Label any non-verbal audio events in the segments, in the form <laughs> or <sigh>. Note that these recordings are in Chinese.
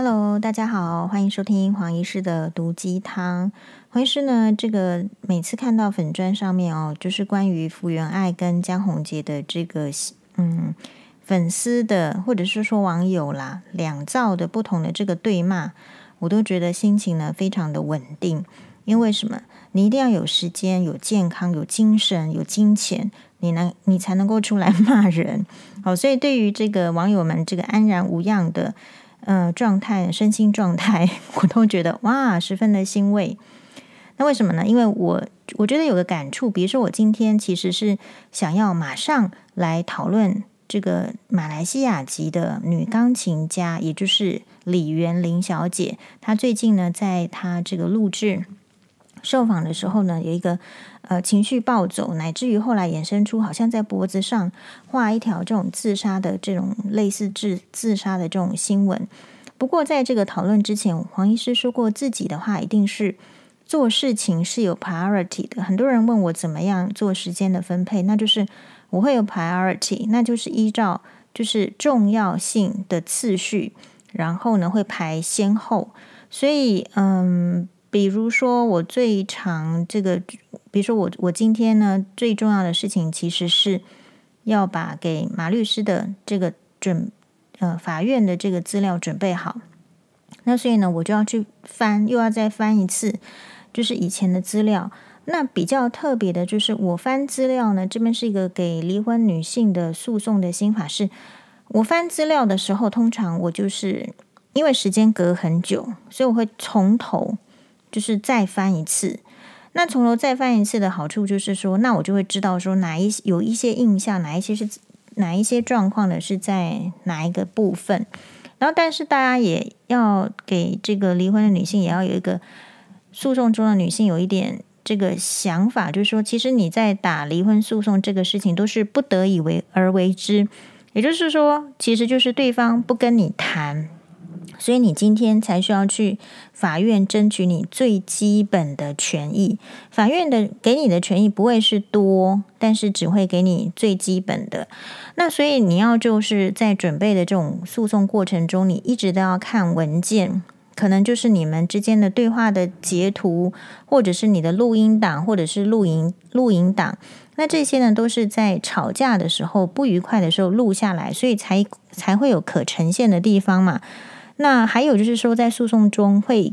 Hello，大家好，欢迎收听黄医师的毒鸡汤。黄医师呢，这个每次看到粉砖上面哦，就是关于福原爱跟江宏杰的这个嗯粉丝的，或者是说网友啦，两造的不同的这个对骂，我都觉得心情呢非常的稳定。因为什么？你一定要有时间、有健康、有精神、有金钱，你能你才能够出来 <laughs> 骂人。好，所以对于这个网友们这个安然无恙的。嗯，状态、身心状态，<laughs> 我都觉得哇，十分的欣慰。那为什么呢？因为我我觉得有个感触，比如说我今天其实是想要马上来讨论这个马来西亚籍的女钢琴家，也就是李元玲小姐。她最近呢，在她这个录制受访的时候呢，有一个。呃，情绪暴走，乃至于后来衍生出好像在脖子上画一条这种自杀的这种类似自自杀的这种新闻。不过，在这个讨论之前，黄医师说过，自己的话一定是做事情是有 priority 的。很多人问我怎么样做时间的分配，那就是我会有 priority，那就是依照就是重要性的次序，然后呢会排先后。所以，嗯。比如说，我最常这个，比如说我我今天呢最重要的事情，其实是要把给马律师的这个准呃法院的这个资料准备好。那所以呢，我就要去翻，又要再翻一次，就是以前的资料。那比较特别的就是，我翻资料呢，这边是一个给离婚女性的诉讼的心法是，我翻资料的时候，通常我就是因为时间隔很久，所以我会从头。就是再翻一次，那从头再翻一次的好处就是说，那我就会知道说哪一有一些印象，哪一些是哪一些状况呢？是在哪一个部分。然后，但是大家也要给这个离婚的女性也要有一个诉讼中的女性有一点这个想法，就是说，其实你在打离婚诉讼这个事情都是不得已为而为之，也就是说，其实就是对方不跟你谈。所以你今天才需要去法院争取你最基本的权益。法院的给你的权益不会是多，但是只会给你最基本的。那所以你要就是在准备的这种诉讼过程中，你一直都要看文件，可能就是你们之间的对话的截图，或者是你的录音档，或者是录音录音档。那这些呢，都是在吵架的时候不愉快的时候录下来，所以才才会有可呈现的地方嘛。那还有就是说，在诉讼中会，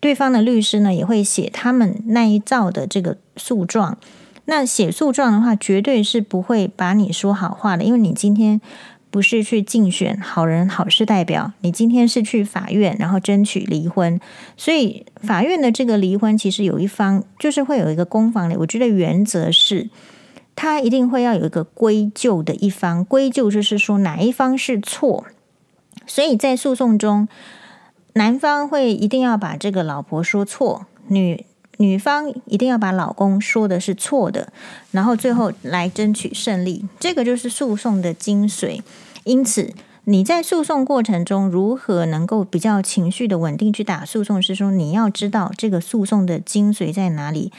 对方的律师呢也会写他们那一造的这个诉状。那写诉状的话，绝对是不会把你说好话的，因为你今天不是去竞选好人好事代表，你今天是去法院，然后争取离婚。所以法院的这个离婚，其实有一方就是会有一个攻防的。我觉得原则是，他一定会要有一个归咎的一方，归咎就是说哪一方是错。所以在诉讼中，男方会一定要把这个老婆说错，女女方一定要把老公说的是错的，然后最后来争取胜利。这个就是诉讼的精髓。因此，你在诉讼过程中如何能够比较情绪的稳定去打诉讼，是说你要知道这个诉讼的精髓在哪里。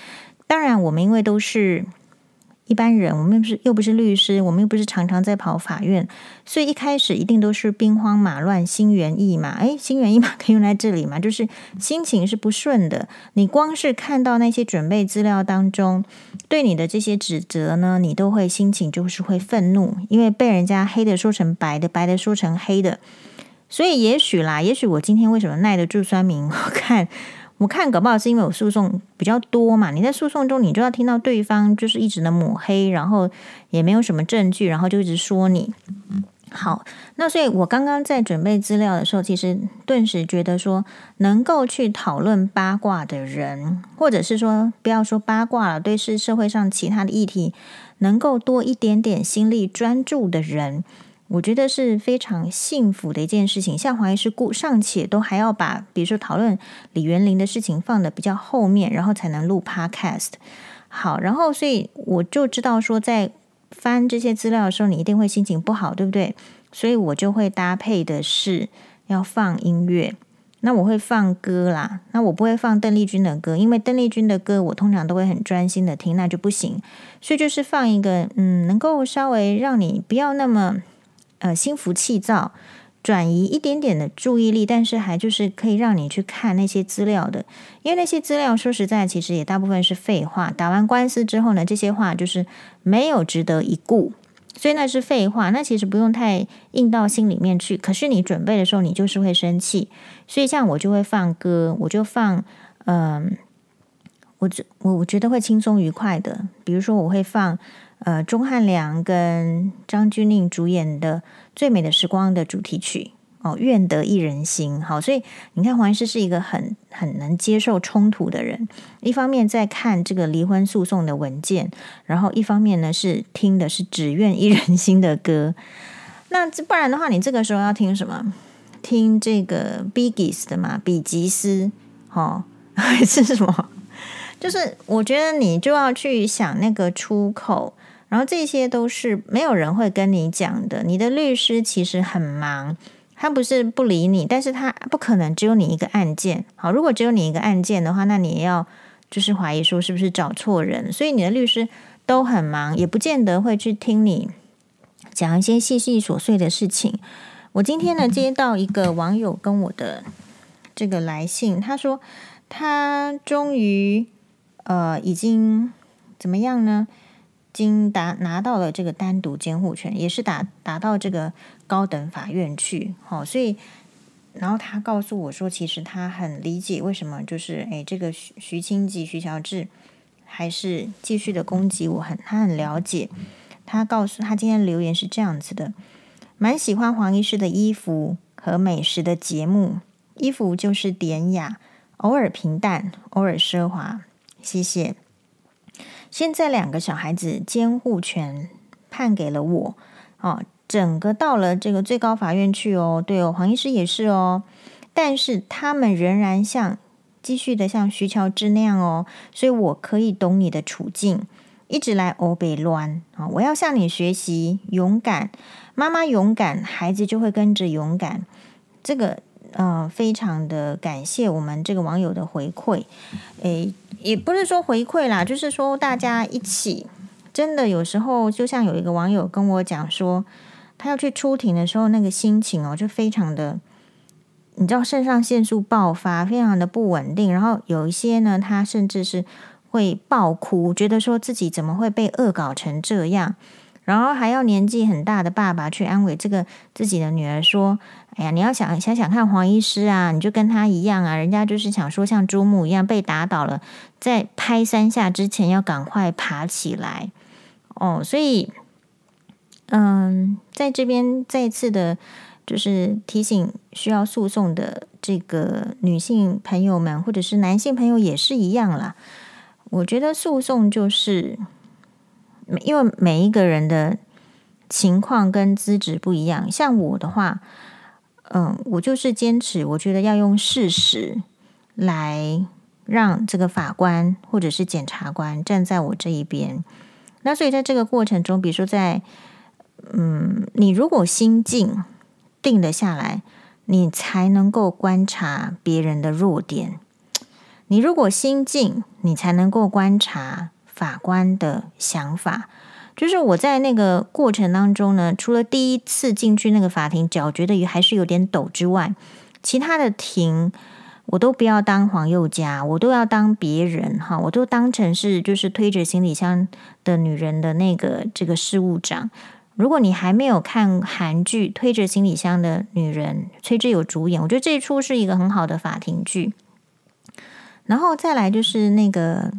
当然，我们因为都是。一般人，我们又不是又不是律师，我们又不是常常在跑法院，所以一开始一定都是兵荒马乱、心猿意马。诶，心猿意马可以用在这里吗？就是心情是不顺的。你光是看到那些准备资料当中对你的这些指责呢，你都会心情就是会愤怒，因为被人家黑的说成白的，白的说成黑的。所以也许啦，也许我今天为什么耐得住酸民？<laughs> 我看。我看搞不好是因为我诉讼比较多嘛，你在诉讼中你就要听到对方就是一直的抹黑，然后也没有什么证据，然后就一直说你。好，那所以我刚刚在准备资料的时候，其实顿时觉得说，能够去讨论八卦的人，或者是说不要说八卦了，对是社会上其他的议题，能够多一点点心力专注的人。我觉得是非常幸福的一件事情。像黄医师故尚且都还要把，比如说讨论李元玲的事情放得比较后面，然后才能录 Podcast。好，然后所以我就知道说，在翻这些资料的时候，你一定会心情不好，对不对？所以我就会搭配的是要放音乐。那我会放歌啦，那我不会放邓丽君的歌，因为邓丽君的歌我通常都会很专心的听，那就不行。所以就是放一个，嗯，能够稍微让你不要那么。呃，心浮气躁，转移一点点的注意力，但是还就是可以让你去看那些资料的，因为那些资料说实在，其实也大部分是废话。打完官司之后呢，这些话就是没有值得一顾，所以那是废话。那其实不用太印到心里面去。可是你准备的时候，你就是会生气。所以像我就会放歌，我就放，嗯，我我我觉得会轻松愉快的，比如说我会放。呃，钟汉良跟张钧甯主演的《最美的时光》的主题曲哦，愿得一人心。好，所以你看黄医师是一个很很能接受冲突的人。一方面在看这个离婚诉讼的文件，然后一方面呢是听的是只愿一人心的歌。那不然的话，你这个时候要听什么？听这个 Bee Gees 的嘛，比吉斯。哦，还 <laughs> 是什么？就是我觉得你就要去想那个出口。然后这些都是没有人会跟你讲的。你的律师其实很忙，他不是不理你，但是他不可能只有你一个案件。好，如果只有你一个案件的话，那你也要就是怀疑说是不是找错人。所以你的律师都很忙，也不见得会去听你讲一些细细琐碎的事情。我今天呢接到一个网友跟我的这个来信，他说他终于呃已经怎么样呢？经达拿到了这个单独监护权，也是打打到这个高等法院去，好，所以然后他告诉我说，其实他很理解为什么就是诶，这个徐徐清吉、徐乔治还是继续的攻击我，很他很了解。他告诉他今天留言是这样子的，蛮喜欢黄医师的衣服和美食的节目，衣服就是典雅，偶尔平淡，偶尔奢华，谢谢。现在两个小孩子监护权判给了我，哦，整个到了这个最高法院去哦，对哦，黄医师也是哦，但是他们仍然像继续的像徐乔治那样哦，所以我可以懂你的处境，一直来欧北乱啊，我要向你学习勇敢，妈妈勇敢，孩子就会跟着勇敢，这个。嗯、非常的感谢我们这个网友的回馈，诶，也不是说回馈啦，就是说大家一起，真的有时候就像有一个网友跟我讲说，他要去出庭的时候，那个心情哦，就非常的，你知道肾上腺素爆发，非常的不稳定，然后有一些呢，他甚至是会爆哭，觉得说自己怎么会被恶搞成这样。然后还要年纪很大的爸爸去安慰这个自己的女儿说：“哎呀，你要想想想看黄医师啊，你就跟他一样啊，人家就是想说像猪木一样被打倒了，在拍三下之前要赶快爬起来哦。”所以，嗯，在这边再次的，就是提醒需要诉讼的这个女性朋友们，或者是男性朋友也是一样啦。我觉得诉讼就是。因为每一个人的情况跟资质不一样，像我的话，嗯，我就是坚持，我觉得要用事实来让这个法官或者是检察官站在我这一边。那所以在这个过程中，比如说在，嗯，你如果心静定得下来，你才能够观察别人的弱点；你如果心静，你才能够观察。法官的想法，就是我在那个过程当中呢，除了第一次进去那个法庭，脚觉得也还是有点抖之外，其他的庭我都不要当黄宥嘉，我都要当别人哈，我都当成是就是推着行李箱的女人的那个这个事务长。如果你还没有看韩剧《推着行李箱的女人》，崔智友主演，我觉得这一出是一个很好的法庭剧。然后再来就是那个。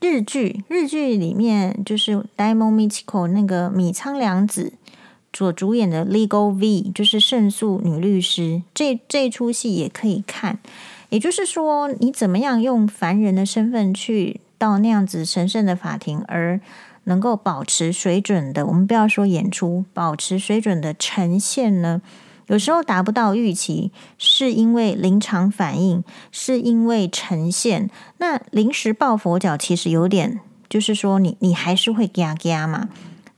日剧，日剧里面就是《Daimon Michiko》那个米仓凉子所主演的《Legal V》，就是胜诉女律师。这这出戏也可以看。也就是说，你怎么样用凡人的身份去到那样子神圣的法庭，而能够保持水准的，我们不要说演出，保持水准的呈现呢？有时候达不到预期，是因为临场反应，是因为呈现。那临时抱佛脚，其实有点，就是说你你还是会嘎嘎嘛。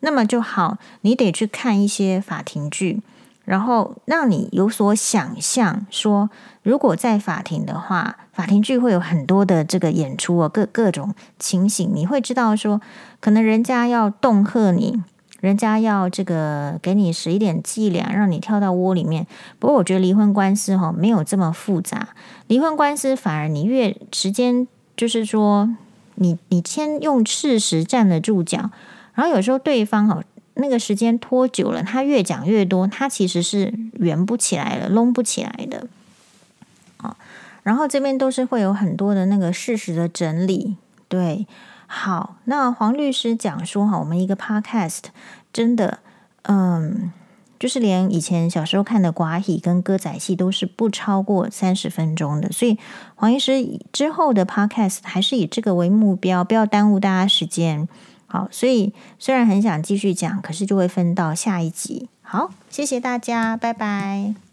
那么就好，你得去看一些法庭剧，然后让你有所想象。说如果在法庭的话，法庭剧会有很多的这个演出哦，各各种情形，你会知道说，可能人家要恫吓你。人家要这个给你使一点伎俩，让你跳到窝里面。不过我觉得离婚官司哈没有这么复杂，离婚官司反而你越时间，就是说你你先用事实站得住脚，然后有时候对方哈那个时间拖久了，他越讲越多，他其实是圆不起来了，拢不起来的。啊，然后这边都是会有很多的那个事实的整理，对。好，那黄律师讲说哈，我们一个 podcast 真的，嗯，就是连以前小时候看的寡喜跟歌仔戏都是不超过三十分钟的，所以黄医师之后的 podcast 还是以这个为目标，不要耽误大家时间。好，所以虽然很想继续讲，可是就会分到下一集。好，谢谢大家，拜拜。